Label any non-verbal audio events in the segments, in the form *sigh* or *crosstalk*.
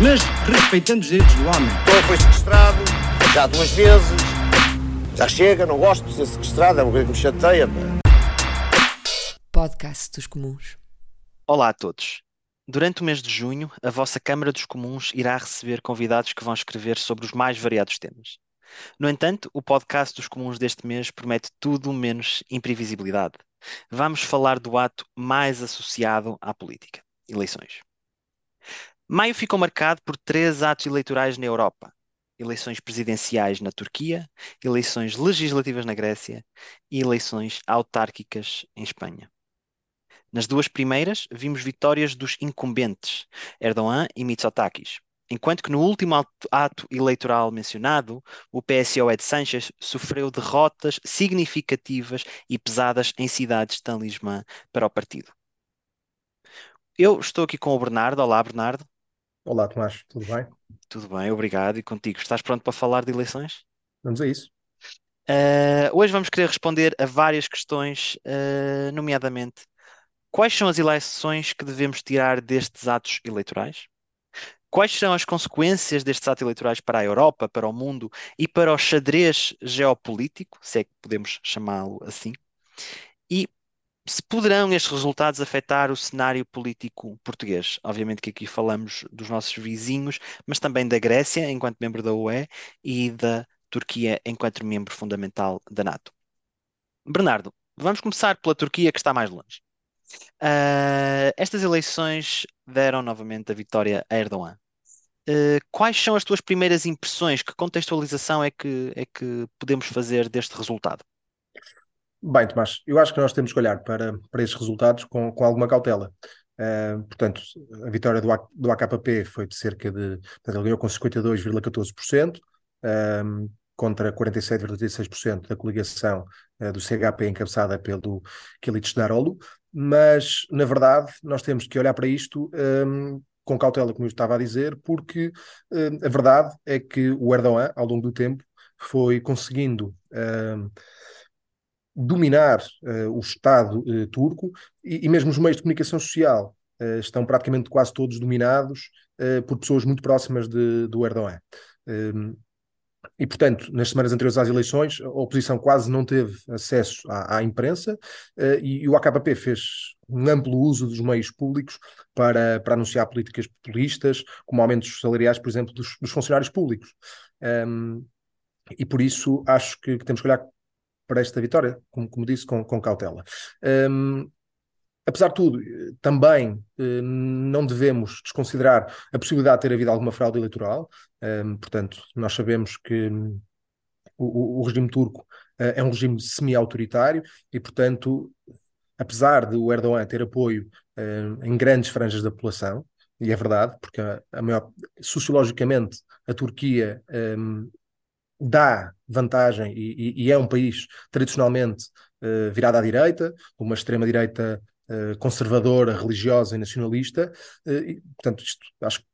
mas respeitando os direitos do homem. Então foi sequestrado, já duas vezes. Já chega, não gosto de ser sequestrado, é uma coisa que me chateia. Podcast dos Comuns. Olá a todos. Durante o mês de junho, a vossa Câmara dos Comuns irá receber convidados que vão escrever sobre os mais variados temas. No entanto, o podcast dos Comuns deste mês promete tudo menos imprevisibilidade. Vamos falar do ato mais associado à política: eleições. Maio ficou marcado por três atos eleitorais na Europa: eleições presidenciais na Turquia, eleições legislativas na Grécia e eleições autárquicas em Espanha. Nas duas primeiras, vimos vitórias dos incumbentes, Erdogan e Mitsotakis, enquanto que no último ato eleitoral mencionado, o PSOE de Sánchez sofreu derrotas significativas e pesadas em cidades de talismã para o partido. Eu estou aqui com o Bernardo. Olá, Bernardo. Olá, Tomás, tudo bem? Tudo bem, obrigado. E contigo? Estás pronto para falar de eleições? Vamos a isso. Uh, hoje vamos querer responder a várias questões, uh, nomeadamente quais são as eleições que devemos tirar destes atos eleitorais? Quais são as consequências destes atos eleitorais para a Europa, para o mundo e para o xadrez geopolítico, se é que podemos chamá-lo assim? E se poderão estes resultados afetar o cenário político português? Obviamente que aqui falamos dos nossos vizinhos, mas também da Grécia, enquanto membro da UE, e da Turquia, enquanto membro fundamental da NATO. Bernardo, vamos começar pela Turquia, que está mais longe. Uh, estas eleições deram novamente a vitória a Erdogan. Uh, quais são as tuas primeiras impressões? Que contextualização é que, é que podemos fazer deste resultado? Bem, Tomás, eu acho que nós temos que olhar para, para estes resultados com, com alguma cautela. Uh, portanto, a vitória do, A, do AKP foi de cerca de. Portanto, ele ganhou com 52,14%, um, contra 47,36% da coligação uh, do CHP encabeçada pelo Kilic Darolo. Mas, na verdade, nós temos que olhar para isto um, com cautela, como eu estava a dizer, porque um, a verdade é que o Erdogan, ao longo do tempo, foi conseguindo dominar uh, o Estado uh, turco e, e, mesmo os meios de comunicação social uh, estão praticamente quase todos dominados por pessoas muito próximas de, do Erdogan. Um, e, portanto, nas semanas anteriores às eleições, a oposição quase não teve acesso à, à imprensa e, e, o AKP fez um amplo uso dos meios públicos para, para anunciar políticas populistas, como aumentos salariais, por exemplo, dos, dos funcionários públicos. Um, e por isso acho que, que temos que olhar para esta vitória, como, como disse, com, com cautela. Um, apesar de tudo, também uh, não devemos desconsiderar a possibilidade de ter havido alguma fraude eleitoral. Um, portanto, nós sabemos que um, o, regime turco uh, é um regime semi-autoritário e, portanto, apesar de o Erdogan ter apoio em grandes franjas da população, e é verdade, porque a, maior, sociologicamente a Turquia dá vantagem e, e, e, é um país tradicionalmente uh, virado à direita, uma extrema-direita uh, conservadora, religiosa e nacionalista, uh, e, portanto, isto, acho que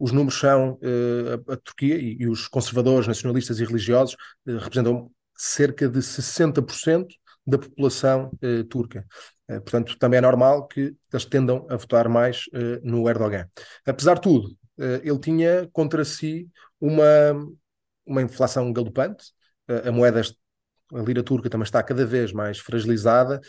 os números são a, a, Turquia e, os conservadores, nacionalistas e religiosos representam cerca de 60% da população turca. portanto, também é normal que eles tendam a votar mais no Erdogan. Apesar de tudo, ele tinha contra si uma uma inflação galopante, a moeda, a lira turca também está cada vez mais fragilizada,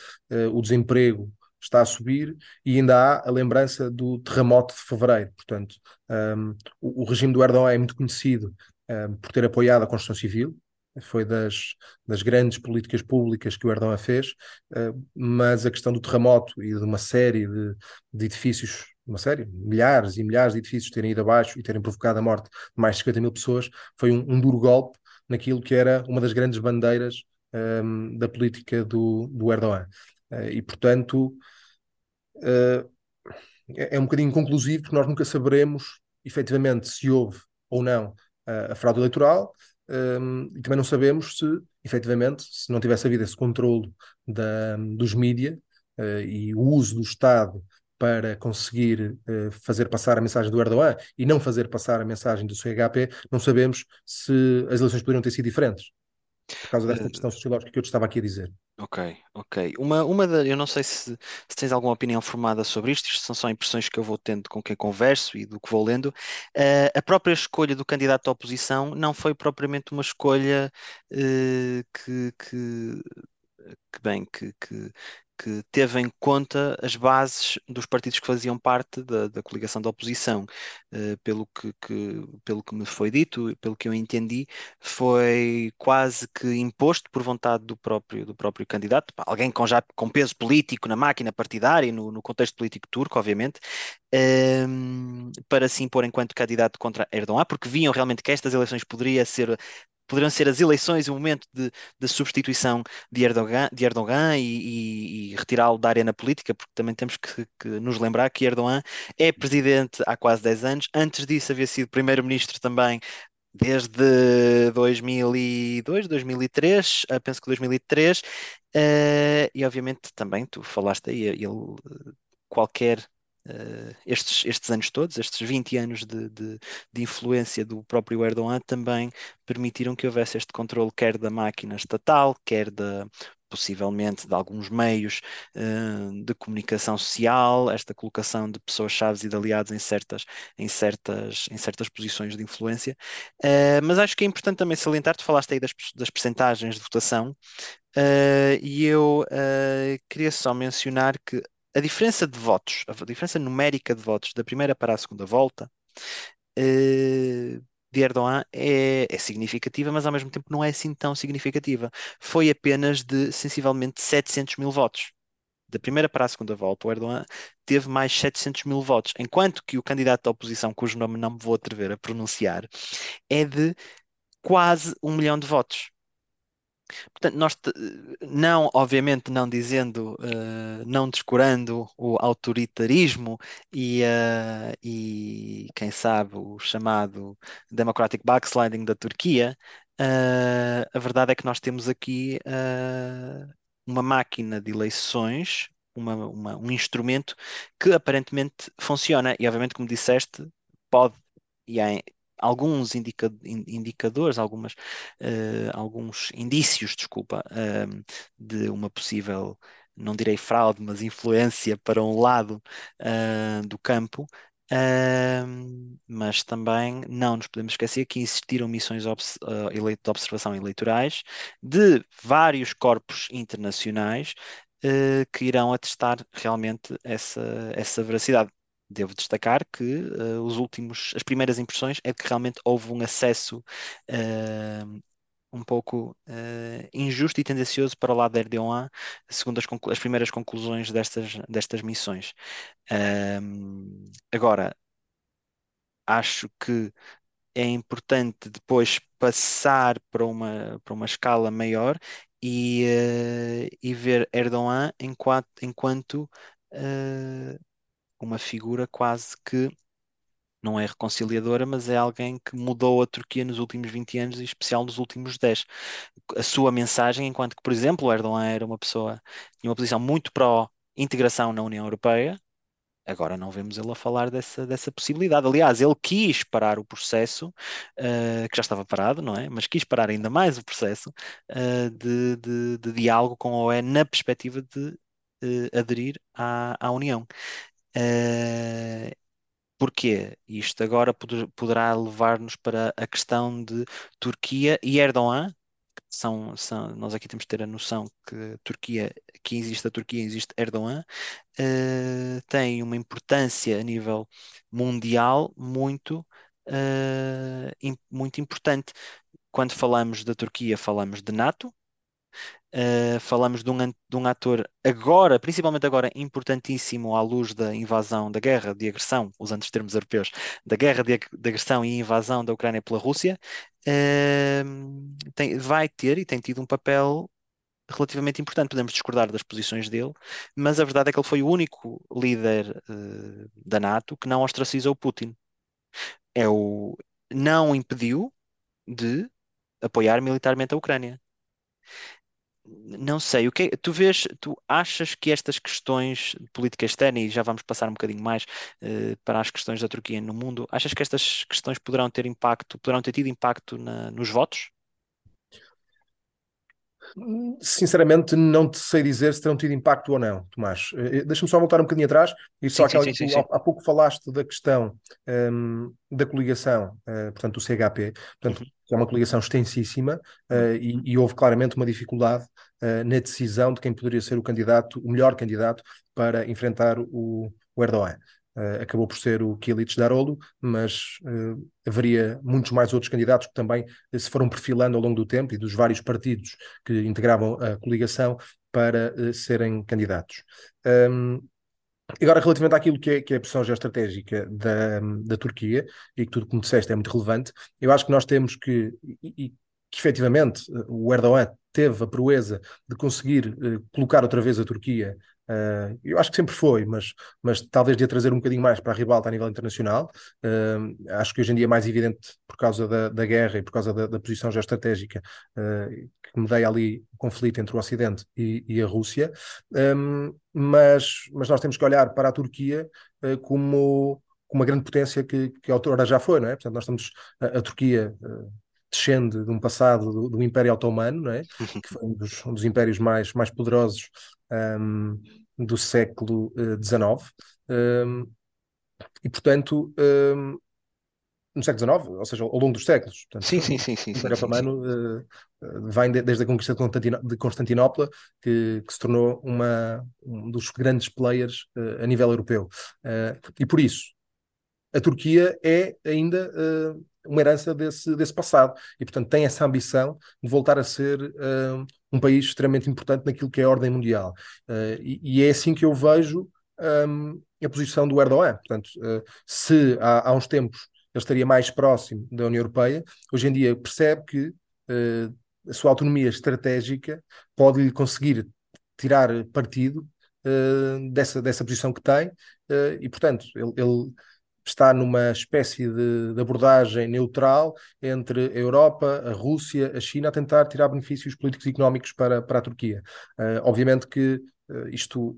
o desemprego está a subir e ainda há a lembrança do terremoto de fevereiro. Portanto, um, o, o, regime do Erdogan é muito conhecido um, por ter apoiado a construção civil, foi das, das grandes políticas públicas que o Erdogan fez, uh, mas a questão do terremoto e de uma série de, de edifícios uma série, milhares e milhares de edifícios terem ido abaixo e terem provocado a morte de mais de 50 mil pessoas, foi um, um duro golpe naquilo que era uma das grandes bandeiras um, da política do, do Erdogan. Uh, e, portanto, uh, é, é, um bocadinho conclusivo porque nós nunca saberemos efetivamente se houve ou não a, a fraude eleitoral um, e também não sabemos se, efetivamente, se não tivesse havido esse controle da, dos mídias uh, e o uso do Estado para conseguir uh, fazer passar a mensagem do Erdogan e não fazer passar a mensagem do CHP, não sabemos se as eleições poderiam ter sido diferentes por causa desta questão sociológica que eu te estava aqui a dizer. Ok, ok. Uma, uma da, eu não sei se, se tens alguma opinião formada sobre isto, isto são só impressões que eu vou tendo com quem converso e do que vou lendo. Uh, a própria escolha do candidato à oposição não foi propriamente uma escolha uh, que, que, que, bem, que, que, que teve em conta as bases dos partidos que faziam parte da, da coligação da oposição. Uh, pelo, que, que, pelo que me foi dito, pelo que eu entendi, foi quase que imposto por vontade do próprio, do próprio candidato, alguém com, já, com peso político na máquina partidária no, no contexto político turco, obviamente, um, ehm, para se impor enquanto candidato contra Erdogan, porque viam realmente que estas eleições poderiam ser poderiam ser as eleições o momento de, de substituição de Erdogan, de Erdogan e, e, e retirá-lo da arena política, porque também temos que, que, nos lembrar que Erdogan é presidente há quase 10 anos, antes disso havia sido primeiro-ministro também desde 2002, 2003, eh, penso que 2003, uh, eh, e obviamente também tu falaste aí, ele qualquer Uh, estes, estes anos todos, estes 20 anos de, de, de, influência do próprio Erdogan também permitiram que houvesse este controle quer da máquina estatal, quer da possivelmente de alguns meios uh, de comunicação social, esta colocação de pessoas-chave e de aliados em certas, em certas, em certas posições de influência. Uh, mas acho que é importante também salientar, tu falaste aí das, das percentagens de votação, e eu queria só mencionar que a diferença de votos, a diferença numérica de votos da primeira para a segunda volta uh, de Erdogan é, é, significativa, mas ao mesmo tempo não é assim tão significativa. Foi apenas de sensivelmente 700 mil votos. Da primeira para a segunda volta, o Erdogan teve mais 700 mil votos, enquanto que o candidato da oposição, cujo nome não me vou atrever a pronunciar, é de quase um milhão de votos. Portanto, nós não, obviamente, não dizendo, uh, não descurando o autoritarismo e, uh, e, quem sabe, o chamado democratic backsliding da Turquia, uh, a verdade é que nós temos aqui uma máquina de eleições, uma, uma, um instrumento que aparentemente funciona. E, obviamente, como disseste, pode, e há alguns indica, indicadores, algumas, uh, alguns indícios, desculpa, uh, de uma possível, não direi fraude, mas influência para um lado uh, do campo. mas também não nos podemos esquecer que existiram missões de observação eleitorais de vários corpos internacionais que irão atestar realmente essa, essa veracidade devo destacar que uh, os últimos, as primeiras impressões é que realmente houve um acesso uh, um pouco uh, injusto e tendencioso para o lado da Erdogan, segundo as, as primeiras conclusões destas, destas missões. agora, acho que é importante depois passar para uma, para uma escala maior e, e ver Erdogan enquanto, enquanto uh, uma figura quase que não é reconciliadora, mas é alguém que mudou a Turquia nos últimos 20 anos, em especial nos últimos 10. A sua mensagem, enquanto que, por exemplo, Erdogan era uma pessoa, tinha uma posição muito pró-integração na União Europeia, agora não vemos ele a falar dessa, dessa possibilidade. Aliás, ele quis parar o processo, uh, que já estava parado, não é? Mas quis parar ainda mais o processo uh, de, de, de, diálogo com a OE na perspectiva de uh, aderir à, à União. Uh, porquê? Isto agora poderá levar-nos para a questão de Turquia e Erdogan. São, são, nós aqui temos de ter a noção que Turquia, que existe a Turquia, existe Erdogan, uh, tem uma importância a nível mundial muito, uh, muito importante. Quando falamos da Turquia, falamos de NATO, Uh, falamos de um, de um ator agora, principalmente agora, importantíssimo à luz da invasão, da guerra de agressão, usando os termos europeus, da guerra de, de agressão e invasão da Ucrânia pela Rússia, uh, tem, vai ter e tem tido um papel relativamente importante. Podemos discordar das posições dele, mas a verdade é que ele foi o único líder uh, da NATO que não ostracizou Putin. É o, não impediu de apoiar militarmente a Ucrânia. Não sei, o que é- tu vês, tu achas que estas questões de política externa, e já vamos passar um bocadinho mais eh, para as questões da Turquia no mundo, achas que estas questões poderão ter impacto, poderão ter tido impacto na- nos votos? Sinceramente, não te sei dizer se terão tido impacto ou não, Tomás. Eh, Deixa-me só voltar um bocadinho atrás e só Sim, aquela sim, sim, tu há, pouco falaste da questão ehm, da coligação, eh, portanto, do CHP, portanto, Uhum. Que é uma coligação extensíssima eh, e, e houve claramente uma dificuldade eh, na decisão de quem poderia ser o candidato, o melhor candidato para enfrentar o, o Erdogan. Eh, acabou por ser o Kilic Darolo, mas eh, haveria muitos mais outros candidatos que também se foram perfilando ao longo do tempo e dos vários partidos que integravam a coligação para serem candidatos. Um, Agora, relativamente àquilo que é, que é a posição geoestratégica da, da Turquia, e que tudo como disseste é muito relevante, eu acho que nós temos que, e, e que efetivamente o Erdogan teve a proeza de conseguir eh, colocar outra vez a Turquia, eh, eu acho que sempre foi, mas, mas talvez de a trazer um bocadinho mais para a ribalta a nível internacional. Eh, acho que hoje em dia é mais evidente por causa da, da guerra e por causa da, da posição geoestratégica eh, que medeia ali o conflito entre o Ocidente e, e a Rússia. Um, mas, mas nós temos que olhar para a Turquia uh, como, como uma grande potência que, que a autora já foi, não é? Portanto, nós estamos, a, a Turquia uh, descende de um passado do, do Império Otomano, não é? Que foi um dos, um dos impérios mais, mais poderosos um, do século XIX. Um, e, portanto, um, no século XIX, ou seja, ao longo dos séculos. Portanto, Sim, sim, sim, sim, o Império Otomano uh, vem de, desde a conquista de, Constantino, de Constantinopla, que, que, se tornou uma, um dos grandes players uh, a nível europeu. Uh, e por isso, a Turquia é ainda uma herança desse, desse passado e, portanto, tem essa ambição de voltar a ser um país extremamente importante naquilo que é a ordem mundial. E, e, é assim que eu vejo um, a posição do Erdogan. Portanto, se há, há uns tempos ele estaria mais próximo da União Europeia, hoje em dia percebe que uh, a sua autonomia estratégica pode conseguir tirar partido uh, dessa, dessa posição que tem, uh, e portanto ele, ele, está numa espécie de, de, abordagem neutral entre a Europa, a Rússia, a China, a tentar tirar benefícios políticos e económicos para, para a Turquia. obviamente que isto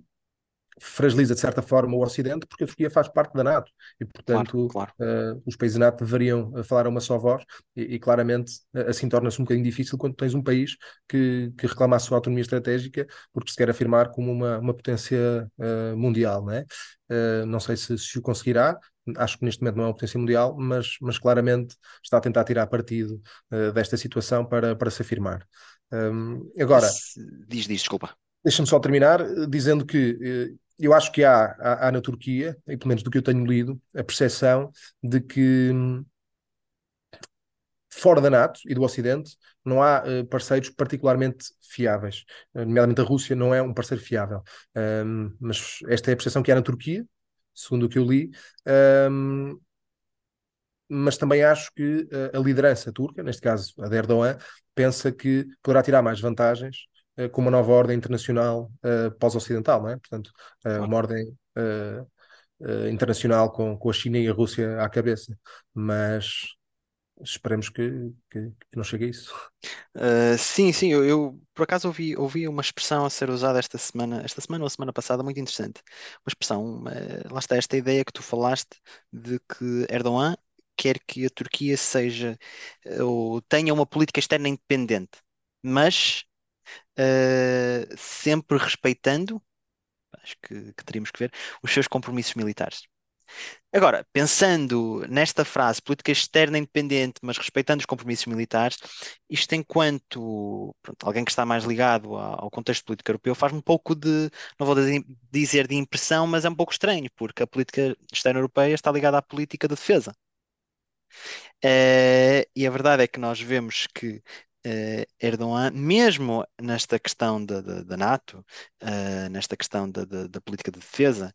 fragiliza de certa forma o Ocidente, porque a Turquia faz parte da NATO e, portanto, claro, claro. Uh, os países da NATO deveriam falar a uma só voz e, e claramente assim torna-se um bocadinho difícil quando tens um país que, que reclama a sua autonomia estratégica porque se quer afirmar como uma, uma potência uh, mundial, não é? Uh, não sei se, se o conseguirá, acho que neste momento não é uma potência mundial, mas, mas claramente está a tentar tirar partido desta situação para, para se afirmar. Um, agora... Diz, diz, desculpa. Deixa-me só terminar dizendo que eu acho que há, há, há, na Turquia, e pelo menos do que eu tenho lido, a percepção de que fora da NATO e do Ocidente não há uh, parceiros particularmente fiáveis. Nomeadamente a Rússia não é um parceiro fiável. Um, mas esta é a percepção que há na Turquia, segundo o que eu li. Um, mas também acho que a liderança turca, neste caso a de Erdogan, pensa que poderá tirar mais vantagens com uma nova ordem internacional uh, pós-ocidental, não é? Portanto, uh, claro. uma ordem uh, internacional com, com a China e a Rússia à cabeça. Mas esperemos que, que, que não chegue a isso. sim, sim, eu, eu, por acaso ouvi, ouvi uma expressão a ser usada esta semana, esta semana ou semana passada, muito interessante. Uma expressão, uma, lá está esta ideia que tu falaste de que Erdogan quer que a Turquia seja ou tenha uma política externa independente, mas uh, sempre respeitando, acho que, que, teríamos que ver, os seus compromissos militares. Agora, pensando nesta frase, política externa independente, mas respeitando os compromissos militares, isto enquanto pronto, alguém que está mais ligado ao contexto político europeu, faz-me um pouco de, não vou dizer de impressão, mas é um pouco estranho, porque a política externa europeia está ligada à política de defesa. Uh, e a verdade é que nós vemos que Uh, Erdogan, mesmo nesta questão da, da, da NATO, uh, nesta questão da, da, política de defesa,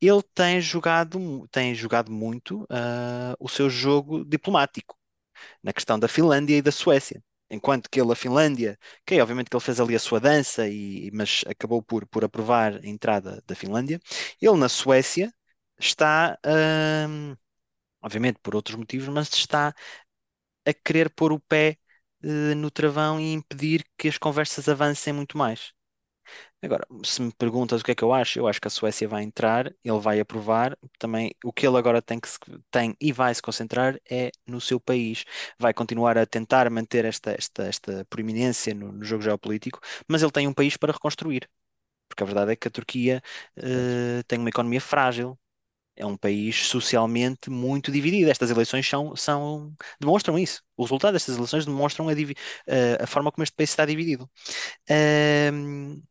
ele tem jogado, tem jogado muito uh, o seu jogo diplomático na questão da Finlândia e da Suécia. Enquanto que ele, a Finlândia, que obviamente que ele fez ali a sua dança, e, mas acabou por, por aprovar a entrada da Finlândia, ele na Suécia está, obviamente por outros motivos, mas está a querer pôr o pé eh, no travão e impedir que as conversas avancem muito mais. Agora, se me perguntas o que é que eu acho, eu acho que a Suécia vai entrar, ele vai aprovar. Também o que ele agora tem, que se- tem e vai se concentrar é no seu país. Vai continuar a tentar manter esta, esta, esta proeminência no, no jogo geopolítico, mas ele tem um país para reconstruir. Porque a verdade é que a Turquia eh, tem uma economia frágil, é um país socialmente muito dividido. Estas eleições são, são, demonstram isso. O resultado destas eleições demonstram a, a forma como este país está dividido. Ahm,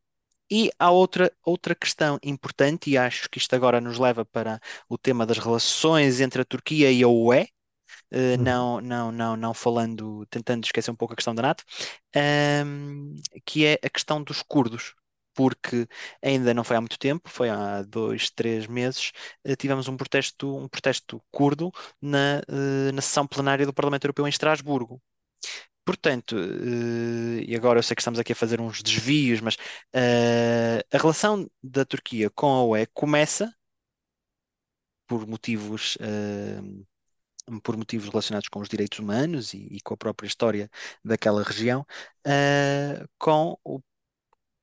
e há outra, outra questão importante, e acho que isto agora nos leva para o tema das relações entre a Turquia e a UE, eh, Uhum. não, não, não, não falando, tentando esquecer um pouco a questão da NATO, ahm, que é a questão dos curdos. Porque ainda não foi há muito tempo, foi há dois, três meses, eh, tivemos um protesto, um protesto curdo na, eh, na sessão plenária do Parlamento Europeu em Estrasburgo. Portanto, eh, e agora eu sei que estamos aqui a fazer uns desvios, mas a relação da Turquia com a UE começa por motivos, por motivos relacionados com os direitos humanos e, e com a própria história daquela região, eh, com o,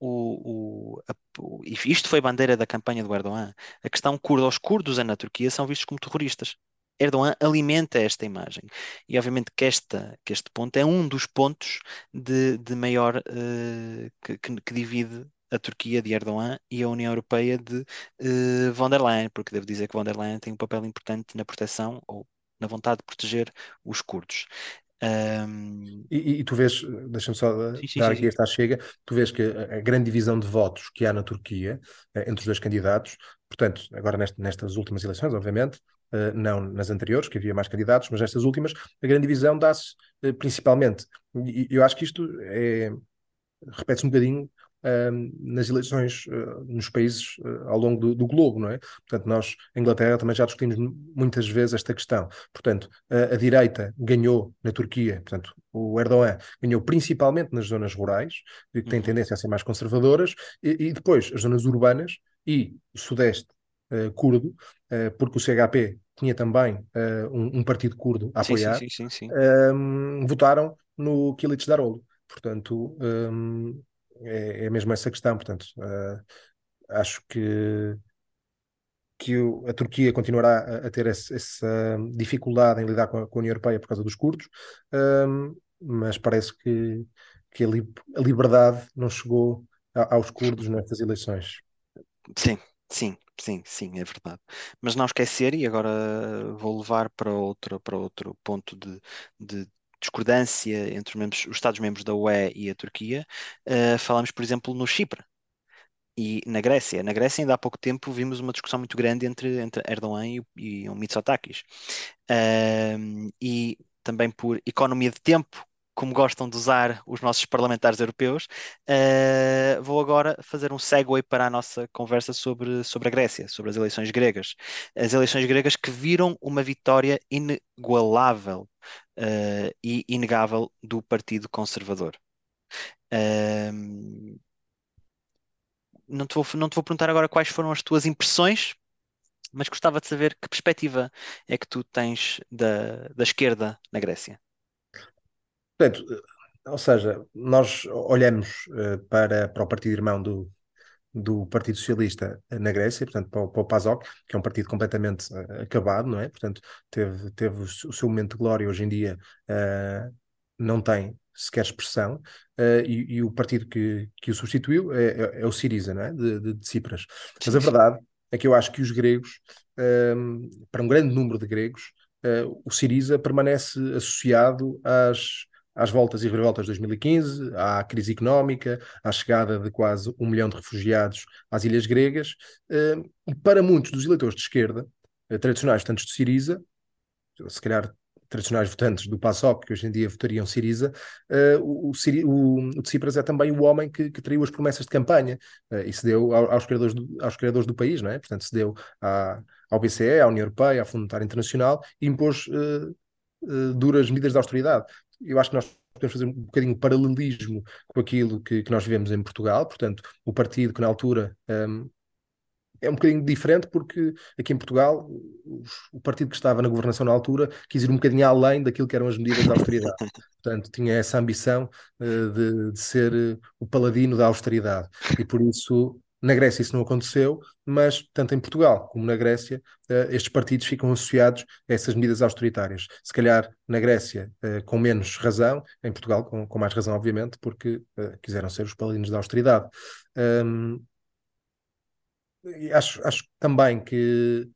o, o- a- o- isto foi bandeira da campanha do Erdogan. A questão curda, os curdos na Turquia são vistos como terroristas. Erdogan alimenta esta imagem. E obviamente que, esta, que este ponto é um dos pontos de, de maior eh, que, que- divide a Turquia de Erdogan e a União Europeia de eh, von der Leyen, porque devo dizer que von der Leyen tem um papel importante na proteção ou na vontade de proteger os curdos. Ahm, E, e- tu vês, deixa-me só uh, Sim, sim, dar sim, aqui esta chega, tu vês que a, grande divisão de votos que há na Turquia eh, entre os dois candidatos, portanto, agora nest- nestas últimas eleições, obviamente, eh, não nas anteriores, que havia mais candidatos, mas nestas últimas, a grande divisão dá-se eh, principalmente, e eu acho que isto é, repete-se um bocadinho ahm, nas eleições ah, nos países ah, ao longo do, do globo, não é? Portanto, nós, em Inglaterra, também já discutimos mu- muitas vezes esta questão. Portanto, a, a direita ganhou na Turquia, portanto, o Erdogan ganhou principalmente nas zonas rurais, que têm Uhum. tendência a ser mais conservadoras, e, e depois as zonas urbanas e o sudeste ah, curdo, porque o CHP tinha também um, um partido curdo a apoiar, sim, sim, sim. ahm, votaram no Kilic Daroglu. Portanto, ahm, é, é mesmo essa questão. Portanto, ah, acho que, que a Turquia continuará a, ter essa dificuldade em lidar com a, União Europeia por causa dos curdos, ahm, mas parece que, que a, li- a liberdade não chegou aos curdos nestas eleições. Sim, sim, sim, sim, é verdade. Mas não esquecer, e agora vou levar para outro, para outro ponto de, de discordância entre os, membros- os Estados-membros da UE e a Turquia, eh, falamos, por exemplo, no Chipre e na Grécia. Na Grécia, ainda há pouco tempo, vimos uma discussão muito grande entre, entre Erdogan e, e o Mitsotakis. Ahm, e também por economia de tempo, como gostam de usar os nossos parlamentares europeus, ah, vou agora fazer um segue para a nossa conversa sobre, sobre a Grécia, sobre as eleições gregas. As eleições gregas que viram uma vitória inigualável, ah, e inegável do Partido Conservador. Não te vou, não te vou perguntar agora quais foram as tuas impressões, mas gostava de saber que perspectiva é que tu tens da, da esquerda na Grécia. Portanto, ou seja, nós olhamos eh, para, para o partido irmão do, do Partido Socialista na Grécia, portanto, para o, para o PASOK, que é um partido completamente eh, acabado, não é? Portanto, teve, teve o seu momento de glória, hoje em dia eh, não tem sequer expressão, eh, e, e o partido que, que o substituiu é, é- é o Siriza, não é? De, de, de Cipras. Mas a verdade é que eu acho que os gregos, eh, para um grande número de gregos, o Siriza permanece associado às, às voltas e revoltas de 2015, à crise económica, à chegada de quase um milhão de refugiados às ilhas gregas, eh, e para muitos dos eleitores de esquerda, eh, tradicionais votantes de Siriza, se calhar tradicionais votantes do PASOK, que hoje em dia votariam Siriza, eh, o, Tsipras é também o homem que, que traiu as promessas de campanha e se deu ao- aos criadores do, aos criadores do país, não é? Portanto, se deu à, ao BCE, à União Europeia, ao Fundo Monetário Internacional e impôs duras medidas de austeridade. Eu acho que nós podemos fazer um bocadinho de paralelismo com aquilo que, que nós vivemos em Portugal, portanto, o partido que na altura ehm, é um bocadinho diferente porque aqui em Portugal o partido que estava na governação na altura quis ir um bocadinho além daquilo que eram as medidas de austeridade. Portanto, tinha essa ambição uh, de, de, ser uh, o paladino da austeridade. E por isso, na Grécia isso não aconteceu, mas tanto em Portugal como na Grécia, uh, estes partidos ficam associados a essas medidas austeritárias. Se calhar na Grécia com menos razão, em Portugal com, com mais razão, obviamente, porque quiseram ser os paladinos da austeridade. Acho, acho também que,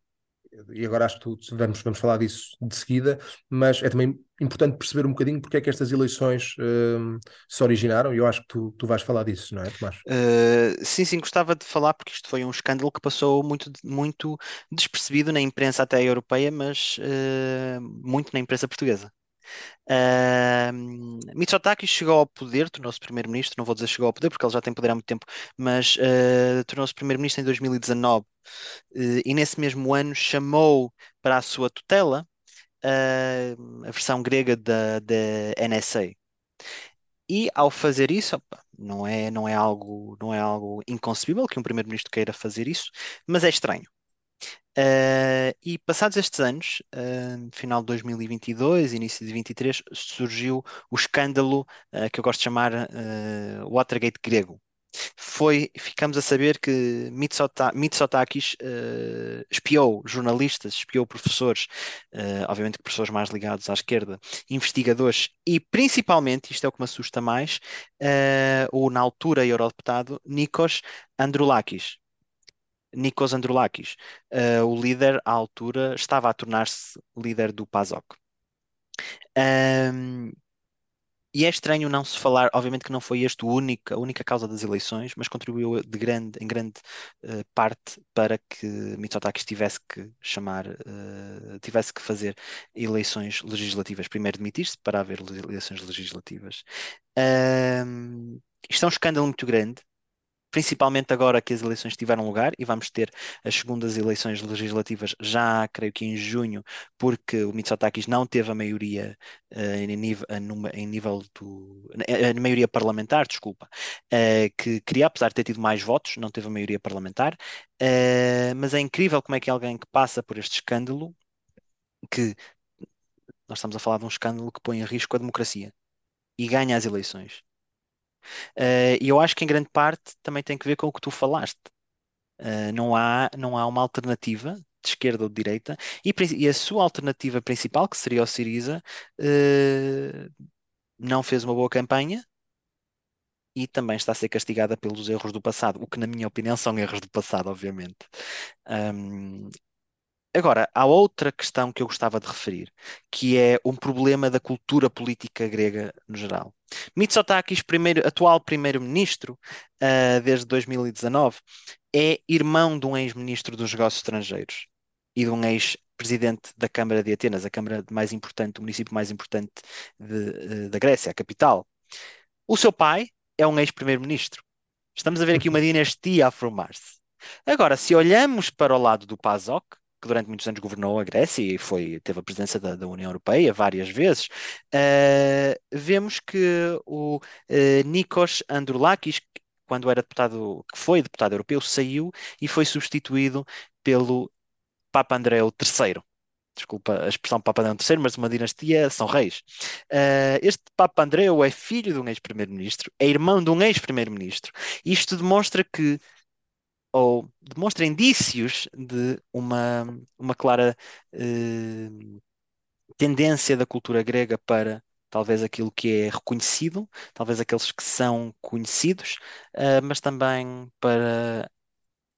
e agora acho que tu, vamos, vamos falar disso de seguida, mas é também importante perceber um bocadinho porque é que estas eleições uh, se originaram, e eu acho que tu, tu vais falar disso, não é, Tomás? Uh, sim, sim, gostava de falar porque isto foi um escândalo que passou muito, muito despercebido na imprensa até europeia, mas uh, muito na imprensa portuguesa. Uh, Mitsotakis chegou ao poder, tornou-se primeiro-ministro, não vou dizer chegou ao poder porque ele já tem poder há muito tempo, mas uh, tornou-se primeiro-ministro em 2019 uh, e nesse mesmo ano chamou para a sua tutela a versão grega da, da NSA. E ao fazer isso, opa, não é, não é algo, não é algo inconcebível que um primeiro-ministro queira fazer isso, mas é estranho. Uh, e passados estes anos, uh, final de 2022, início de 2023, surgiu o escândalo uh, que eu gosto de chamar Watergate grego. Foi, ficamos a saber que Mitsotakis espiou jornalistas, espiou professores, obviamente professores mais ligados à esquerda, investigadores e principalmente, isto é o que me assusta mais, o na altura eurodeputado Nikos Androulakis Nikos Androulakis. Uh, o líder, à altura, estava a tornar-se líder do PASOK. Um, e é estranho não se falar, obviamente que não foi este única, a única causa das eleições, mas contribuiu de grande, em grande uh, parte para que Mitsotakis tivesse que chamar, uh, tivesse que fazer eleições legislativas. Primeiro demitir-se para haver eleições legislativas. Um, isto é um escândalo muito grande principalmente agora que as eleições tiveram lugar e vamos ter as segundas eleições legislativas já, creio que em junho, porque o Mitsotakis não teve a maioria uh, em, nível, em nível do. A maioria parlamentar, desculpa, uh, que queria, apesar de ter tido mais votos, não teve a maioria parlamentar. Uh, mas é incrível como é que alguém que passa por este escândalo, que nós estamos a falar de um escândalo que põe em risco a democracia e ganha as eleições. Uh, e eu acho que em grande parte também tem que ver com o que tu falaste. Uh, não há, não há uma alternativa de esquerda ou de direita, e, e a sua alternativa principal, que seria o Siriza, uh, não fez uma boa campanha e também está a ser castigada pelos erros do passado, o que, na minha opinião, são erros do passado, obviamente. Um, Agora, há outra questão que eu gostava de referir, que é um problema da cultura política grega no geral. Mitsotakis, primeiro, atual primeiro-ministro uh, desde 2019, é irmão de um ex-ministro dos negócios estrangeiros e de um ex-presidente da Câmara de Atenas, a Câmara mais importante, o município mais importante de, uh, da Grécia, a capital. O seu pai é um ex-primeiro-ministro. Estamos a ver aqui uma dinastia a formar-se. Agora, se olhamos para o lado do PASOK, que durante muitos anos governou a Grécia e foi, teve a presença da, da União Europeia várias vezes, uh, vemos que o uh, Nikos Androulakis, quando era deputado, que foi deputado europeu, saiu e foi substituído pelo Papa Andréu III. Desculpa a expressão Papa Andréu III, mas uma dinastia são reis. Uh, este Papa Andréu é filho de um ex-primeiro-ministro, é irmão de um ex-primeiro-ministro. Isto demonstra que ou demonstra indícios de uma, uma clara eh, tendência da cultura grega para talvez aquilo que é reconhecido, talvez aqueles que são conhecidos, uh, mas também para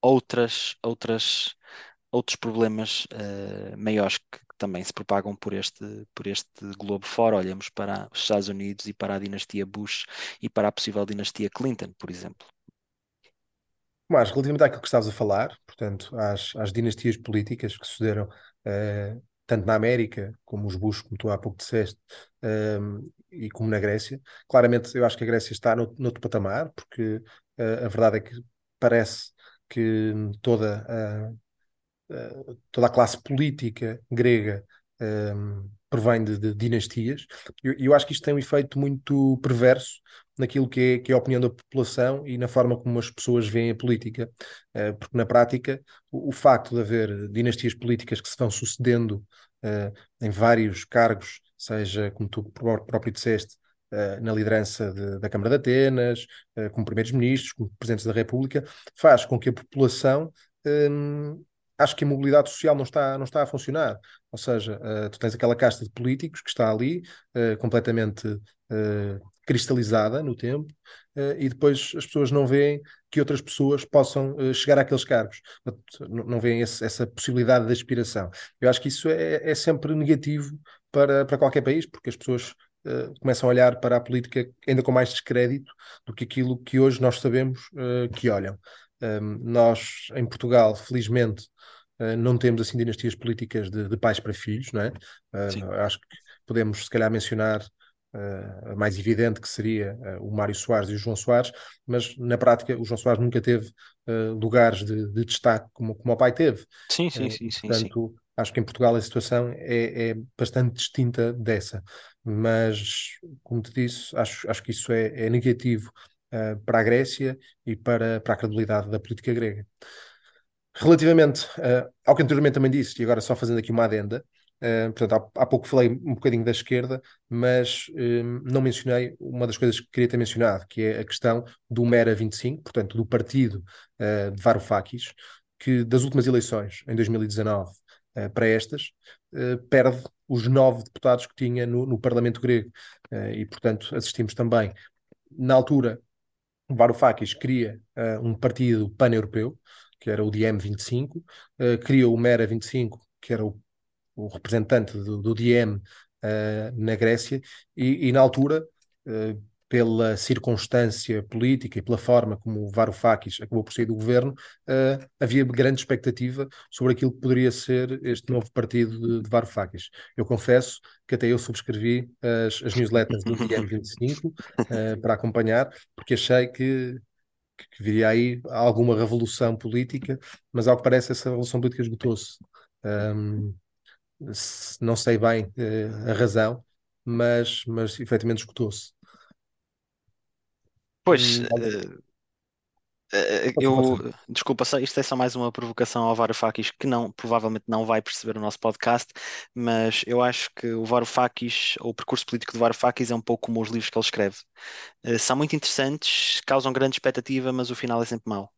outras, outras, outros problemas uh, maiores que, que, também se propagam por este, por este globo fora. Olhamos para os Estados Unidos e para a dinastia Bush e para a possível dinastia Clinton, por exemplo. Mas, relativamente àquilo que estavas a falar, portanto, às, às dinastias políticas que sucederam uh, tanto na América, como os Bush, como tu há pouco disseste, eh, e como na Grécia, claramente eu acho que a Grécia está no, noutro patamar, porque uh, a verdade é que parece que toda a, toda a classe política grega um, de, de dinastias, e eu, eu, acho que isto tem um efeito muito perverso, naquilo que é, que é a opinião da população e na forma como as pessoas veem a política. Uh, porque na prática, o, o, facto de haver dinastias políticas que se vão sucedendo uh, em vários cargos, seja, como tu próprio disseste, uh, na liderança de, da Câmara de Atenas, como primeiros ministros, como presidentes da República, faz com que a população um, acho que a mobilidade social não está, não está a funcionar. Ou seja, uh, tu tens aquela casta de políticos que está ali, uh, completamente uh, cristalizada no tempo, e depois as pessoas não veem que outras pessoas possam chegar àqueles cargos, não, veem esse, essa possibilidade de aspiração. Eu acho que isso é, é sempre negativo para, para qualquer país, porque as pessoas começam a olhar para a política ainda com mais descrédito do que aquilo que hoje nós sabemos que olham. Um, nós, em Portugal, felizmente, uh, não temos assim dinastias políticas de, de pais para filhos, não é? Uh, acho que podemos, se calhar, mencionar uh, a mais evidente que seria o Mário Soares e o João Soares, mas na prática o João Soares nunca teve lugares de, de, destaque como, como o pai teve. Sim, sim, sim. sim portanto, sim. acho que em Portugal a situação é, é, bastante distinta dessa, mas, como te disse, acho, acho que isso é, é negativo uh, para a Grécia e para, para a credibilidade da política grega. Relativamente uh, ao que anteriormente também disse, e agora só fazendo aqui uma adenda, uh, portanto, há, há, pouco falei um bocadinho da esquerda, mas não mencionei uma das coisas que queria ter mencionado, que é a questão do Mera 25, portanto, do partido de Varoufakis, que das últimas eleições, em 2019, para estas, perde os nove deputados que tinha no, no Parlamento grego. e, portanto, assistimos também, na altura, Varoufakis cria uh, um partido pan-europeu, que era o Diem 25, uh, cria o Mera 25, que era o, o representante do, do Diem uh, na Grécia, e, e na altura, uh, pela circunstância política e pela forma como Varoufakis acabou por sair do governo, uh, havia grande expectativa sobre aquilo que poderia ser este novo partido de, de Varoufakis. Eu confesso que até eu subscrevi as, as newsletters do DM25 uh, para acompanhar, porque achei que, que viria aí alguma revolução política, mas ao que parece essa revolução política esgotou-se. Um, não sei bem uh, a razão, mas, mas efetivamente esgotou-se. Pois, uh, eu, desculpa, isto é só mais uma provocação ao Varoufakis que não, provavelmente não vai perceber o nosso podcast, mas eu acho que o Varoufakis, ou o percurso político do Varoufakis é um pouco como os livros que ele escreve. São muito interessantes, causam grande expectativa, mas o final é sempre mau.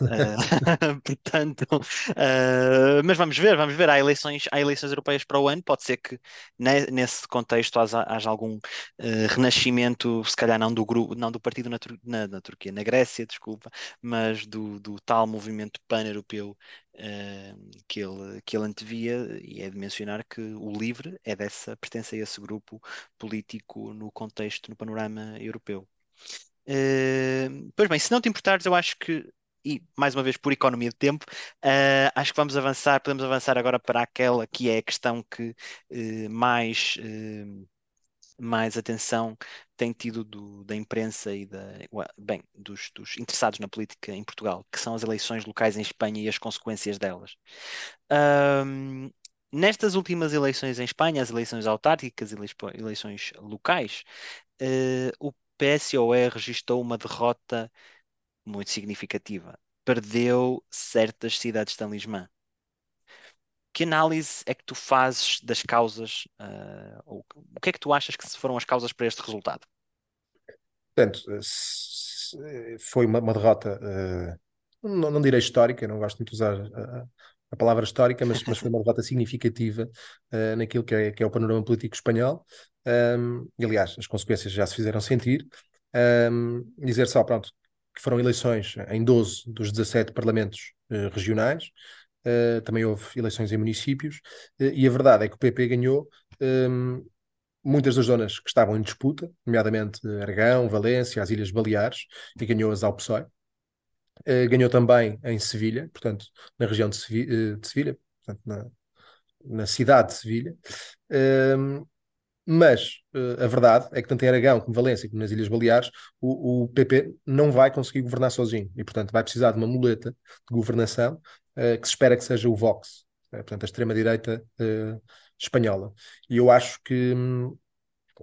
Uh, *laughs* portanto, uh, mas vamos ver, vamos ver. Há eleições, há eleições europeias para o ano. Pode ser que ne, nesse contexto haja, haja algum uh, renascimento, se calhar não do grupo, não do partido na, na, na Turquia, na Grécia, desculpa, mas do, do tal movimento pan-europeu que, ele, que ele antevia. E é de mencionar que o LIVRE é dessa, pertence a esse grupo político no contexto, no panorama europeu. Uh, pois bem, se não te importares, eu acho que e mais uma vez por economia de tempo, uh, acho que vamos avançar, podemos avançar agora para aquela que é a questão que uh, mais, uh, mais atenção tem tido do, da imprensa e da, bem, dos, dos, interessados na política em Portugal, que são as eleições locais em Espanha e as consequências delas. nestas últimas eleições em Espanha, as eleições autárquicas e eleições locais, o PSOE registrou uma derrota muito significativa. Perdeu certas cidades de Talismã. Que análise é que tu fazes das causas? Uh, ou, o que é que tu achas que foram as causas para este resultado? Portanto, foi uma, uma derrota, uh, não, não, direi histórica, não gosto muito de usar a, a palavra histórica, mas, mas, foi uma derrota significativa uh, naquilo que é, que é, o panorama político espanhol. Um, e, aliás, as consequências já se fizeram sentir. Um, dizer só, pronto, que foram eleições em 12 dos 17 parlamentos uh, regionais, uh, também houve eleições em municípios, uh, e a verdade é que o PP ganhou ehm, muitas das zonas que estavam em disputa, nomeadamente Aragão, Valência, as Ilhas Baleares, e ganhou-as ao PSOE. ganhou também em Sevilha, portanto, na região de, Sevilha, de Sevilha portanto, na, na cidade de Sevilha. Ehm, mas uh, a verdade é que tanto em Aragão como Valência como nas Ilhas Baleares o, o, PP não vai conseguir governar sozinho e portanto vai precisar de uma muleta de governação uh, que se espera que seja o Vox, uh, portanto a extrema-direita espanhola. E eu acho que,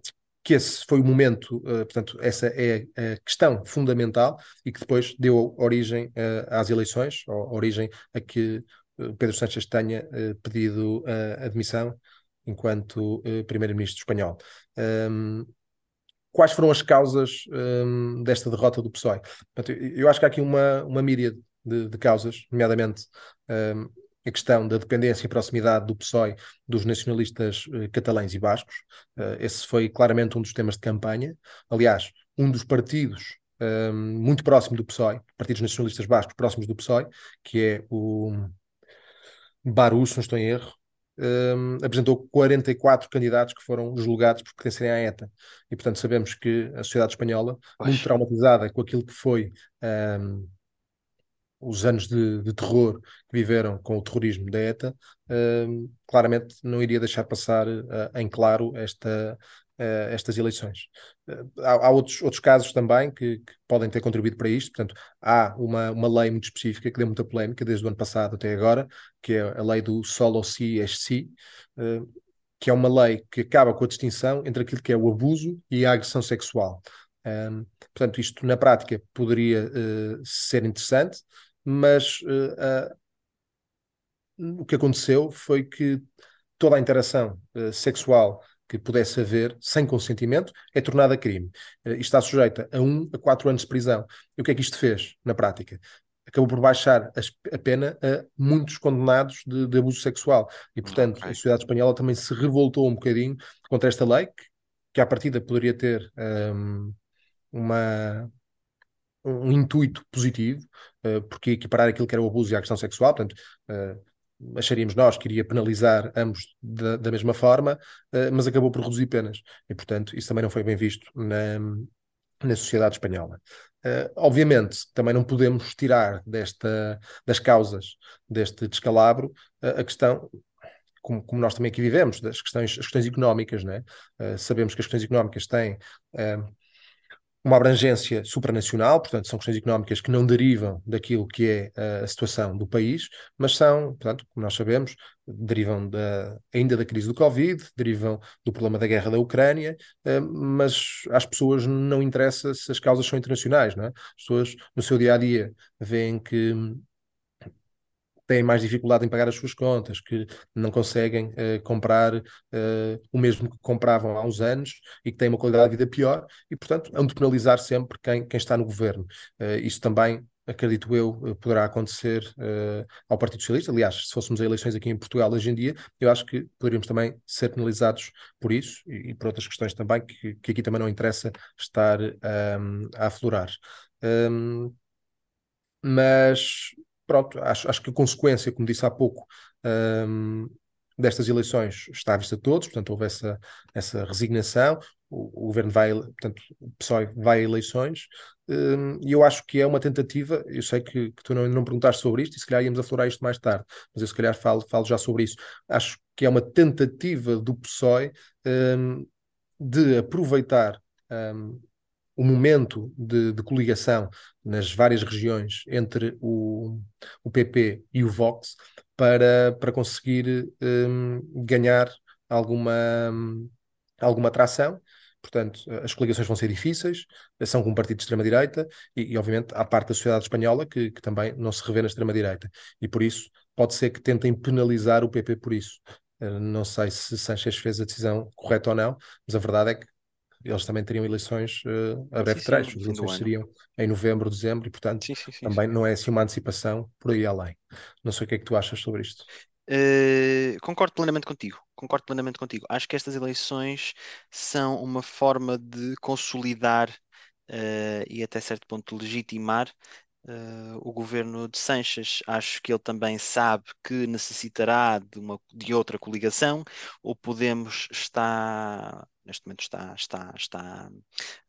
que que esse foi o momento, uh, portanto, essa é a questão fundamental e que depois deu origem uh, às eleições, origem a que Pedro Sánchez tenha pedido a admissão enquanto primeiro-ministro espanhol. Um, quais foram as causas um, desta derrota do PSOE? Portanto, eu acho que há aqui uma, uma míria de, de causas, nomeadamente um, a questão da dependência e proximidade do PSOE dos nacionalistas uh, catalães e bascos. Uh, esse foi claramente um dos temas de campanha. Aliás, um dos partidos um, muito próximo do PSOE, partidos nacionalistas bascos próximos do PSOE, que é o Barus, não estou em erro, um, apresentou 44 candidatos que foram julgados por pertencerem à ETA. E, portanto, sabemos que a sociedade espanhola, Poxa. muito traumatizada com aquilo que foi um, os anos de, de, terror que viveram com o terrorismo da ETA, um, claramente não iria deixar passar uh, em claro esta, uh, estas eleições. Uh, há, há outros, outros casos também que, que, podem ter contribuído para isto, portanto, há uma, uma lei muito específica que deu muita polémica desde o ano passado até agora, que é a lei do solo si es si, que é uma lei que acaba com a distinção entre aquilo que é o abuso e a agressão sexual. Um, portanto, isto na prática poderia ser interessante, mas uh, uh, o que aconteceu foi que toda a interação uh, sexual que pudesse haver sem consentimento é tornada crime e está sujeita a um a quatro anos de prisão. E o que é que isto fez na prática? Acabou por baixar a pena a muitos condenados de, de abuso sexual. E, portanto, okay. a sociedade espanhola também se revoltou um bocadinho contra esta lei, que, que à partida poderia ter um, uma, um intuito positivo, uh, porque equiparar aquilo que era o abuso e a questão sexual, portanto, uh, acharíamos nós que iria penalizar ambos da, da mesma forma, uh, mas acabou por reduzir penas. E, portanto, isso também não foi bem visto na, na sociedade espanhola. obviamente, também não podemos tirar desta, das causas deste descalabro a questão como, como, nós também aqui vivemos, das questões, as questões económicas, né? Uh, sabemos que as questões económicas têm uh, uma abrangência supranacional, portanto, são questões económicas que não derivam daquilo que é eh, a situação do país, mas são, portanto, como nós sabemos, derivam da, ainda da crise do Covid, derivam do problema da guerra da Ucrânia, eh, mas às pessoas não interessa se as causas são internacionais, não é? As pessoas, no seu dia a dia, veem que têm mais dificuldade em pagar as suas contas, que não conseguem uh, comprar uh, o mesmo que compravam há uns anos e que têm uma qualidade de vida pior e, portanto, hão de penalizar sempre quem, quem está no governo. Uh, isso também acredito eu, poderá acontecer uh, ao Partido Socialista. Aliás, se fôssemos a eleições aqui em Portugal hoje em dia, eu acho que poderíamos também ser penalizados por isso e, e por outras questões também que, que, aqui também não interessa estar um, a aflorar. Um, mas pronto, acho, acho que a consequência, como disse há pouco, um, destas eleições está à vista de todos, portanto, houve essa, essa resignação, o, o governo vai, portanto, o PSOE vai a eleições, um, e eu acho que é uma tentativa, eu sei que, que tu não, não perguntaste sobre isto, e se calhar íamos aflorar isto mais tarde, mas eu se calhar falo, falo já sobre isso. Acho que é uma tentativa do PSOE um, de aproveitar um, o momento de, de, coligação nas várias regiões entre o, o PP e o Vox para, para conseguir um, ganhar alguma, alguma atração. Portanto, as coligações vão ser difíceis, são com um partido de extrema-direita e, e, obviamente, há parte da sociedade espanhola que, que também não se revê na extrema-direita. E por isso, pode ser que tentem penalizar o PP por isso. Eh, não sei se Sanchez fez a decisão correta ou não, mas a verdade é que eles também teriam eleições uh, a breve trecho. As eleições seriam em novembro, dezembro, e portanto sim, sim, sim, também não é assim uma antecipação por aí além. Não sei o que é que tu achas sobre isto. Uh, concordo plenamente contigo. Concordo plenamente contigo. Acho que estas eleições são uma forma de consolidar uh, e até certo ponto legitimar Uh, o governo de Sanches, acho que ele também sabe que necessitará de, uma, de outra coligação. O Podemos está, neste momento está, está, está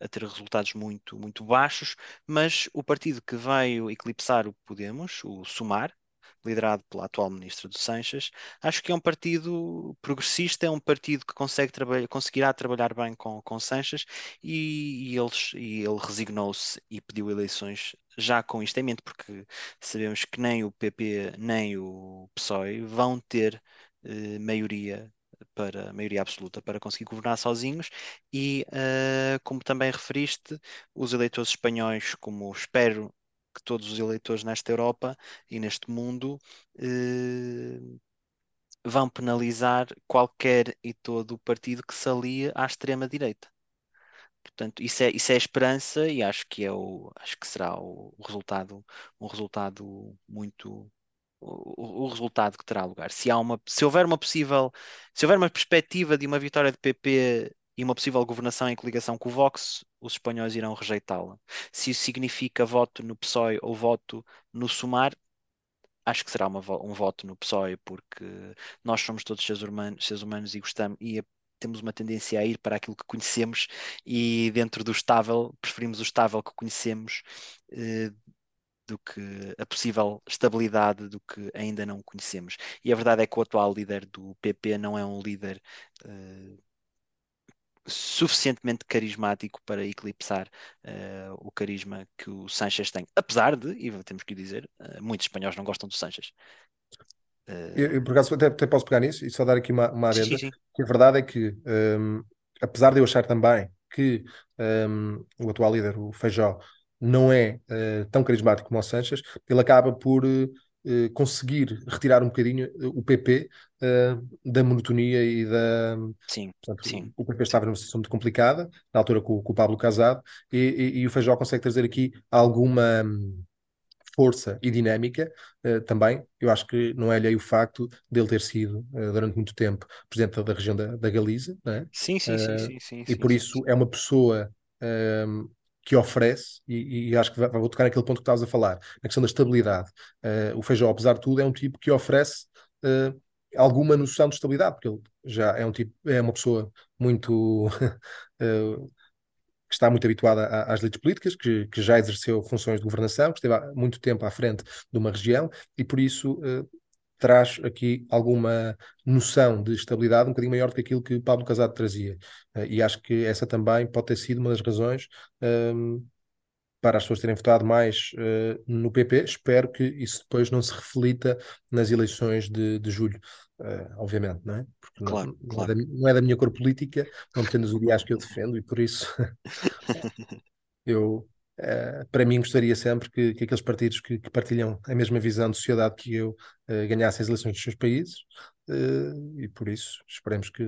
a ter resultados muito, muito baixos, mas o partido que veio eclipsar o Podemos, o Sumar, liderado pelo atual ministro do Sanches, acho que é um partido progressista, é um partido que consegue traba conseguirá trabalhar bem com, com Sanches e, e, eles, e ele resignou-se e pediu eleições já com isto em mente, porque sabemos que nem o PP nem o PSOE vão ter eh, maioria para maioria absoluta para conseguir governar sozinhos e, uh, como também referiste, os eleitores espanhóis, como espero que todos os eleitores nesta Europa e neste mundo uh, vão penalizar qualquer e todo partido que se alie à extrema-direita. Portanto, isso é, isso é a esperança e acho que é o, acho que será o, o resultado, um resultado muito o, o, resultado que terá lugar. Se há uma, se houver uma possível, se houver uma perspectiva de uma vitória de PP e uma possível governação em coligação com o Vox, os espanhóis irão rejeitá-la. Se isso significa voto no PSOE ou voto no Sumar, acho que será uma, um voto no PSOE, porque nós somos todos seres humanos, seres humanos e gostamos e temos uma tendência a ir para aquilo que conhecemos e dentro do estável, preferimos o estável que conhecemos eh, do que a possível estabilidade do que ainda não conhecemos. E a verdade é que o atual líder do PP não é um líder eh, suficientemente carismático para eclipsar uh, o carisma que o Sanches tem. Apesar de, e temos que dizer, uh, muitos espanhóis não gostam do Sanches. Uh... Eu, eu, por acaso, até, até, posso pegar nisso e só dar aqui uma, uma adenda. Sim, sim. A verdade é que, um, apesar de eu achar também que um, o atual líder, o Feijó, não é tão carismático como o Sanches, ele acaba por eh, conseguir retirar um bocadinho o PP uh, da monotonia e da. Sim, portanto, sim. O PP estava numa situação muito complicada, na altura com, com o Pablo Casado, e, e, e, o Feijó consegue trazer aqui alguma. Um, força e dinâmica uh, também. Eu acho que não é alheio o facto dele ter sido, uh, durante muito tempo, presidente da região da, da Galiza, é? sim, sim, sim, sim, sim, E por isso é uma pessoa ehm, que oferece, e, e acho que vou tocar naquele ponto que estavas a falar, na questão da estabilidade. O Feijó, apesar de tudo, é um tipo que oferece alguma noção de estabilidade, porque ele já é um tipo, é uma pessoa muito *laughs* que está muito habituada às leis políticas, que, que, já exerceu funções de governação, que esteve há muito tempo à frente de uma região e por isso traz aqui alguma noção de estabilidade um bocadinho maior do que aquilo que Pablo Casado trazia. Uh, e acho que essa também pode ter sido uma das razões ehm, para as pessoas terem votado mais uh, no PP. Espero que isso depois não se reflita nas eleições de, de julho, uh, obviamente, não é? Porque claro, não, claro. Não, é da, não, é da, minha cor política, não pretendo os ideais que eu defendo e por isso *laughs* eu Uh, para mim, gostaria sempre que, que aqueles partidos que, que, partilham a mesma visão de sociedade que eu uh, ganhassem as eleições dos seus países, e por isso esperemos que,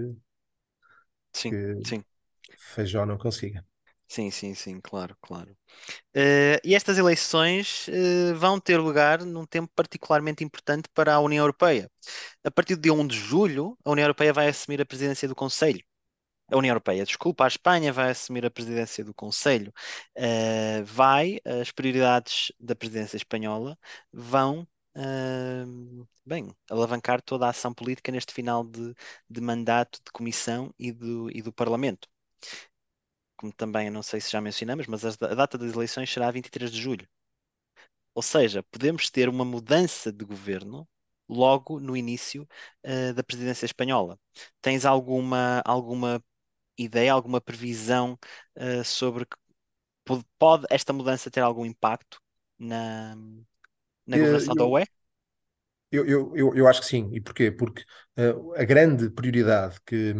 sim, que sim. Feijó não consiga. Sim, sim, sim, claro, claro. e estas eleições vão ter lugar num tempo particularmente importante para a União Europeia. A partir dia 1 de julho, a União Europeia vai assumir a presidência do Conselho a União Europeia, desculpa, a Espanha vai assumir a presidência do Conselho, uh, vai, as prioridades da presidência espanhola vão, uh, bem, alavancar toda a ação política neste final de, de mandato de Comissão e do, e do Parlamento. Como também, não sei se já mencionamos, mas a data das eleições será 23 de julho. Ou seja, podemos ter uma mudança de governo logo no início uh, da presidência espanhola. Tens alguma, alguma ideia, alguma previsão uh, sobre que pode, pode, esta mudança ter algum impacto na, na governação eu, da UE? Eu, eu, eu, eu, acho que sim. E porquê? Porque uh, a grande prioridade que,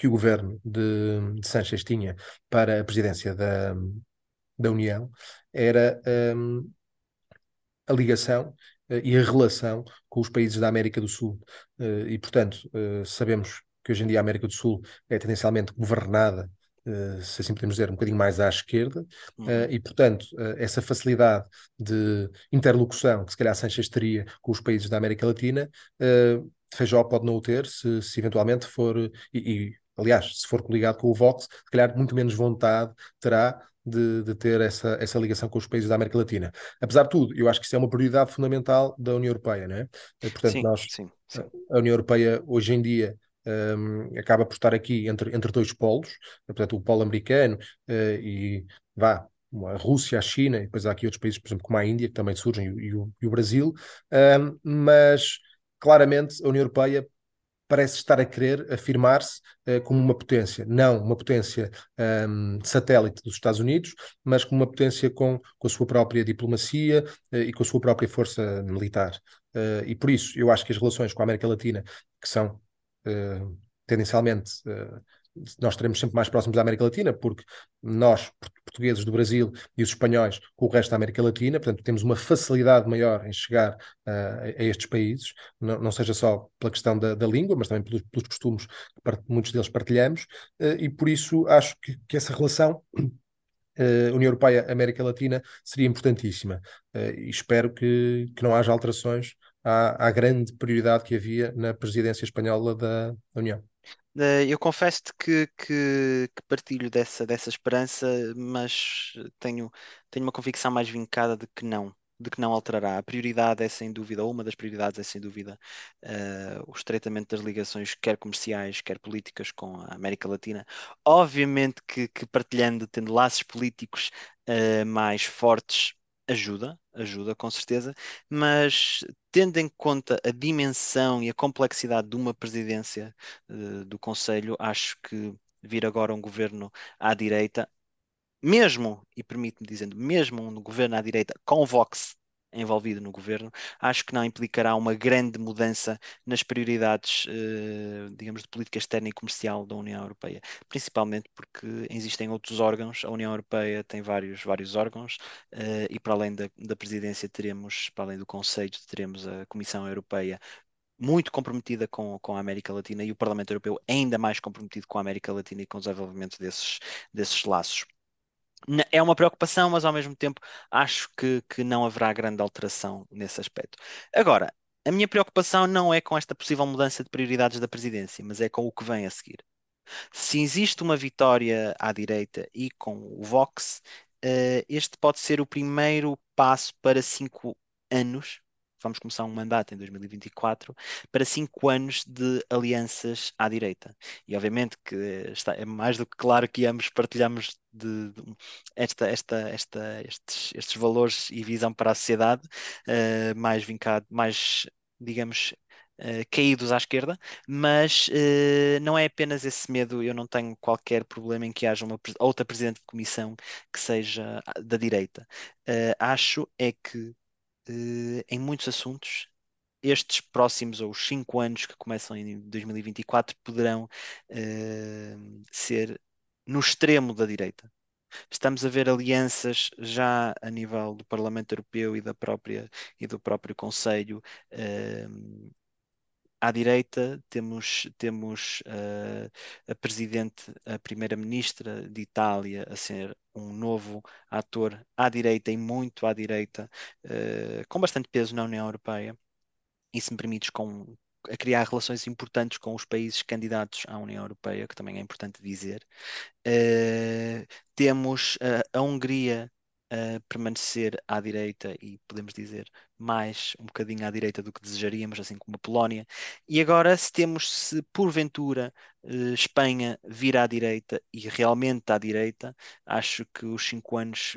que o governo de, de Sanchez tinha para a presidência da, da União era um, a ligação uh, e a relação com os países da América do Sul. Uh, e, portanto, sabemos que hoje em dia a América do Sul é tendencialmente governada, uh, se assim podemos dizer, um bocadinho mais à esquerda, uhum. uh, e portanto uh, essa facilidade de interlocução que se calhar Sanchez teria com os países da América Latina, Feijó pode não o ter se, se eventualmente for, e, e, aliás, se for coligado com o Vox, se calhar muito menos vontade terá de, de, ter essa, essa ligação com os países da América Latina. Apesar de tudo, eu acho que isso é uma prioridade fundamental da União Europeia, não é? Portanto, sim, nós, sim, sim. a União Europeia hoje em dia um, acaba por estar aqui entre, entre dois polos, portanto, o polo americano uh, e vá. A Rússia, a China, e depois há aqui outros países, por exemplo, como a Índia, que também surgem, e, e, o, e o, Brasil, um, mas claramente a União Europeia parece estar a querer afirmar-se uh, como uma potência, não uma potência um, satélite dos Estados Unidos, mas como uma potência com, com a sua própria diplomacia uh, e com a sua própria força militar. Uh, e por isso eu acho que as relações com a América Latina, que são tendencialmente, nós estaremos sempre mais próximos da América Latina, porque nós, portugueses do Brasil e os espanhóis, com o resto da América Latina, portanto, temos uma facilidade maior em chegar uh, a estes países, não, não, seja só pela questão da, da língua, mas também pelos, pelos costumes que muitos deles partilhamos, uh, e por isso acho que, que essa relação uh, União Europeia-América Latina seria importantíssima. E espero que, que não haja alterações à, à, grande prioridade que havia na presidência espanhola da, da União. Uh, eu confesso-te que, que, que, partilho dessa, dessa esperança, mas tenho, tenho uma convicção mais vincada de que não de que não alterará. A prioridade é sem dúvida, ou uma das prioridades é sem dúvida, uh, o estreitamento das ligações, quer comerciais, quer políticas, com a América Latina. Obviamente que, que partilhando, tendo laços políticos uh, mais fortes, ajuda, ajuda com certeza, mas tendo em conta a dimensão e a complexidade de uma presidência uh, do Conselho, acho que vir agora um governo à direita mesmo, e permite-me dizendo, mesmo um governo à direita com Vox envolvido no governo, acho que não implicará uma grande mudança nas prioridades, eh, digamos, de política externa e comercial da União Europeia, principalmente porque existem outros órgãos, a União Europeia tem vários, vários órgãos, eh, e para além da, da presidência teremos, para além do Conselho, teremos a Comissão Europeia muito comprometida com, com a América Latina e o Parlamento Europeu ainda mais comprometido com a América Latina e com o desenvolvimento desses, desses laços é uma preocupação, mas ao mesmo tempo acho que, que não haverá grande alteração nesse aspecto. Agora, a minha preocupação não é com esta possível mudança de prioridades da presidência, mas é com o que vem a seguir. Se existe uma vitória à direita e com o Vox, uh, este pode ser o primeiro passo para cinco anos vamos começar um mandato em 2024 para cinco anos de alianças à direita. E obviamente que está, é mais do que claro que ambos partilhamos de, de esta, esta, esta, estes, estes valores e visão para a sociedade, uh, mais vincado, mais, digamos, Uh, caídos à esquerda, mas uh, não é apenas esse medo. Eu não tenho qualquer problema em que haja uma outra presidente de comissão que seja da direita. Uh, acho é que uh, em muitos assuntos, estes próximos ou os cinco anos que começam em 2024 poderão uh, ser no extremo da direita. Estamos a ver alianças já a nível do Parlamento Europeu e da própria e do próprio Conselho uh, à direita temos, temos uh, a presidente, a primeira-ministra de Itália a ser um novo ator à direita e muito à direita, uh, com bastante peso na União Europeia. E se me permites, com, a criar relações importantes com os países candidatos à União Europeia, que também é importante dizer. Uh, temos a Hungria a permanecer à direita e podemos dizer mais um bocadinho à direita do que desejaríamos, assim como a Polónia. E agora, se temos, se porventura eh, Espanha vir à direita e realmente à direita, acho que os cinco anos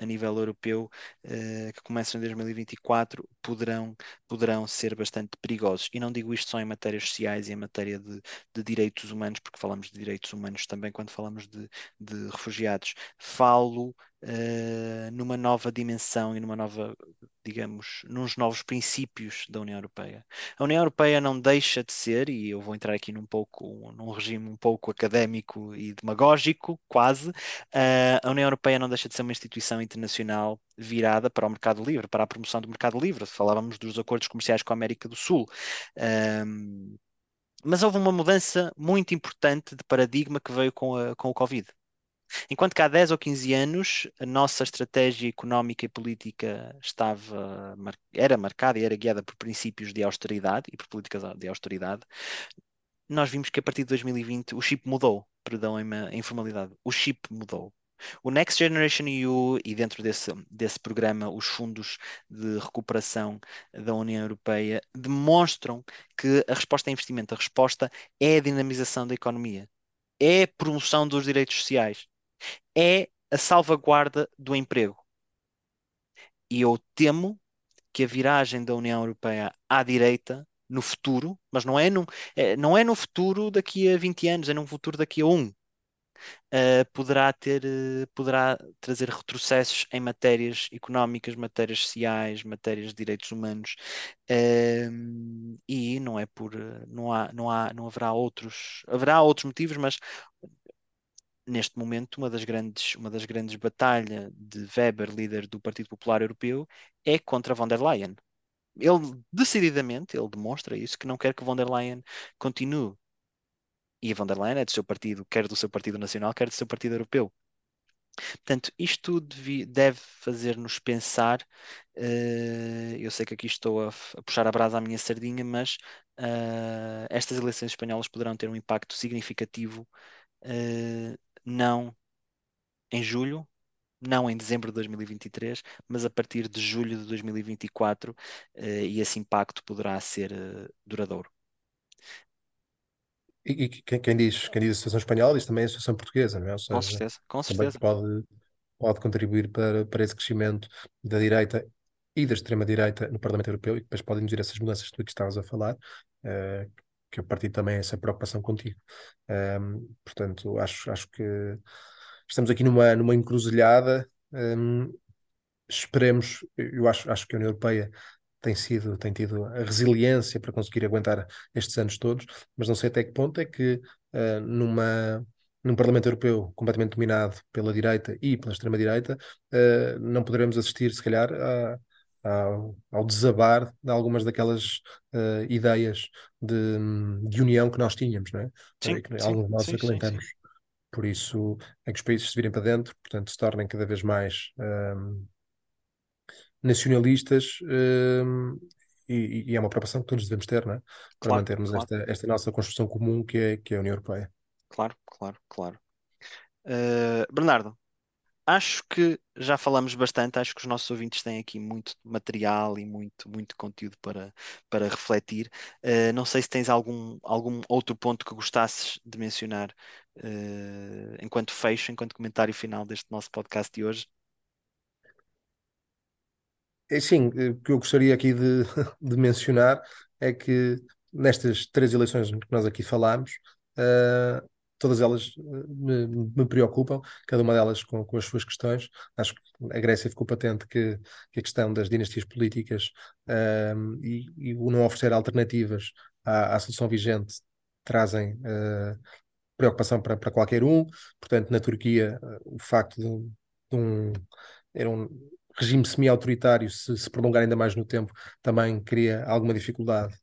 a nível europeu uh, que começam em 2024 poderão, poderão ser bastante perigosos. E não digo isto só em matérias sociais e em matéria de, de direitos humanos, porque falamos de direitos humanos também quando falamos de, de refugiados. Falo uh, numa nova dimensão e numa nova, digamos, nos novos princípios da União Europeia. A União Europeia não deixa de ser, e eu vou entrar aqui num pouco, num regime um pouco académico e demagógico, quase, uh, a União Europeia não deixa de ser uma instituição internacional virada para o mercado livre, para a promoção do mercado livre. Falávamos dos acordos comerciais com a América do Sul. Um, mas houve uma mudança muito importante de paradigma que veio com, a, com o Covid. Enquanto que há 10 ou 15 anos a nossa estratégia económica e política estava, era marcada e era guiada por princípios de austeridade e por políticas de austeridade, nós vimos que a partir de 2020 o chip mudou. Perdão a informalidade. O chip mudou. O Next Generation EU e dentro desse, desse programa os fundos de recuperação da União Europeia demonstram que a resposta é investimento, a resposta é a dinamização da economia, é a promoção dos direitos sociais é a salvaguarda do emprego. E eu temo que a viragem da União Europeia à direita no futuro, mas não é no, é, não é no futuro daqui a 20 anos, é num futuro daqui a um. uh, poderá ter, uh, poderá trazer retrocessos em matérias económicas, matérias sociais, matérias de direitos humanos, uh, e não é por, não há, não há, não haverá outros, haverá outros motivos, mas neste momento uma das grandes, uma das grandes batalhas de Weber, líder do Partido Popular Europeu, é contra von der Leyen. Ele decididamente, ele demonstra isso, que não quer que von der Leyen continue e a von der Leyen é do seu partido, quer do seu partido nacional, quer do seu partido europeu. Portanto, isto deve fazer-nos pensar. Uh, eu sei que aqui estou a, a, puxar a brasa à minha sardinha, mas uh, estas eleições espanholas poderão ter um impacto significativo, uh, não em julho, não em dezembro de 2023, mas a partir de julho de 2024, e esse impacto poderá ser duradouro. E, e quem, quem diz, quem diz a situação espanhola diz também a situação portuguesa, não é? Ou Com seja, certeza, com também certeza. pode, pode contribuir para, para esse crescimento da direita e da extrema-direita no Parlamento Europeu e depois podem dizer essas mudanças que tu estavas a falar, uh, que eu partilho também essa preocupação contigo. Um, portanto, acho, acho que estamos aqui numa, numa encruzilhada. Um, esperemos, eu acho, acho que a União Europeia tem sido, tem tido a resiliência para conseguir aguentar estes anos todos, mas não sei até que ponto é que uh, numa, num Parlamento Europeu completamente dominado pela direita e pela extrema-direita, uh, não poderemos assistir, se calhar, a, a, ao desabar de algumas daquelas uh, ideias de, de, união que nós tínhamos, não é? Sim, que sim, alguns de nós sim, acalentamos. Por isso é que os países se virem para dentro, portanto, se tornem cada vez mais nacionalistas um, e, e, é uma preocupação que todos devemos ter, não é? Para claro, mantermos claro. Esta, esta nossa construção comum que é, que é a União Europeia. Claro, claro, claro. Uh, Bernardo, acho que já falamos bastante, acho que os nossos ouvintes têm aqui muito material e muito, muito conteúdo para, para refletir. Uh, não sei se tens algum, algum outro ponto que gostasses de mencionar uh, enquanto fecho, enquanto comentário final deste nosso podcast de hoje. É, sim, eh, o que eu gostaria aqui de, *laughs* de mencionar é que nestas três eleições que nós aqui falámos, uh, todas elas eh, me, me, preocupam, cada uma delas com, com, as suas questões. Acho que a Grécia ficou patente que, que a questão das dinastias políticas e, e, o não oferecer alternativas à, à solução vigente trazem uh, preocupação para, para qualquer um. Portanto, na Turquia, o facto de, de um. Era um regime semi-autoritário se, se, prolongar ainda mais no tempo também cria alguma dificuldade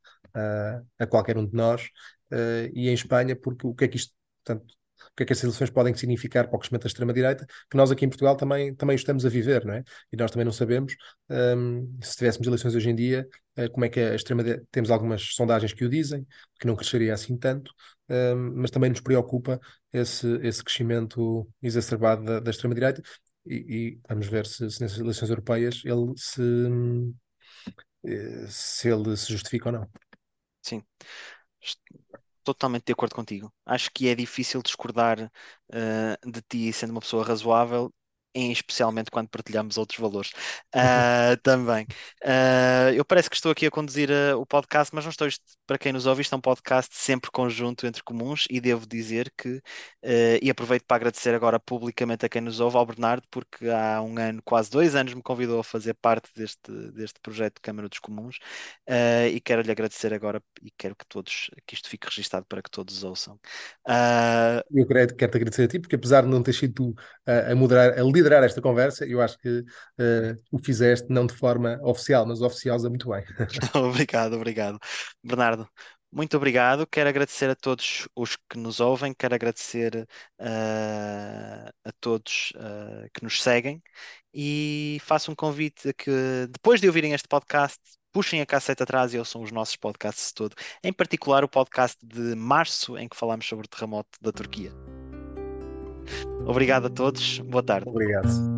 a qualquer um de nós uh, e em Espanha porque o que é que isto portanto, o que é que as eleições podem significar para o crescimento da extrema-direita, que nós aqui em Portugal também, também estamos a viver, não é? E nós também não sabemos, um, se tivéssemos eleições hoje em dia, uh, como é que a extrema-direita, temos algumas sondagens que o dizem, que não cresceria assim tanto, um, mas também nos preocupa esse, esse crescimento exacerbado da, da extrema-direita e, e, vamos ver se, se nessas eleições europeias ele se, eh, se ele se justifica ou não. Sim, totalmente de acordo contigo. Acho que é difícil discordar uh, de ti sendo uma pessoa razoável especialmente quando partilhamos outros valores uh, *laughs* também. Uh, eu parece que estou aqui a conduzir uh, o podcast, mas não estou. Isto, para quem nos ouve, isto é um podcast sempre conjunto entre comuns e devo dizer que, e aproveito para agradecer agora publicamente a quem nos ouve, ao Bernardo, porque há um ano, quase dois anos, me convidou a fazer parte deste, deste projeto de Câmara dos Comuns e quero-lhe agradecer agora e quero que todos, que isto fique registado para que todos ouçam. eu quero, quero te agradecer a ti, porque apesar de não ter sido tu a moderar, a liderar liderar esta conversa. Eu acho que uh, o fizeste não de forma oficial, mas oficiosa muito bem. *laughs* *laughs* obrigado, obrigado. Bernardo, muito obrigado. Quero agradecer a todos os que nos ouvem, quero agradecer uh, a todos uh, que nos seguem e faço um convite a que, depois de ouvirem este podcast, puxem a cassete atrás e ouçam os nossos podcasts todo, em particular o podcast de março, em que falamos sobre o terremoto da Turquia. Obrigado a todos. Boa tarde. Obrigado.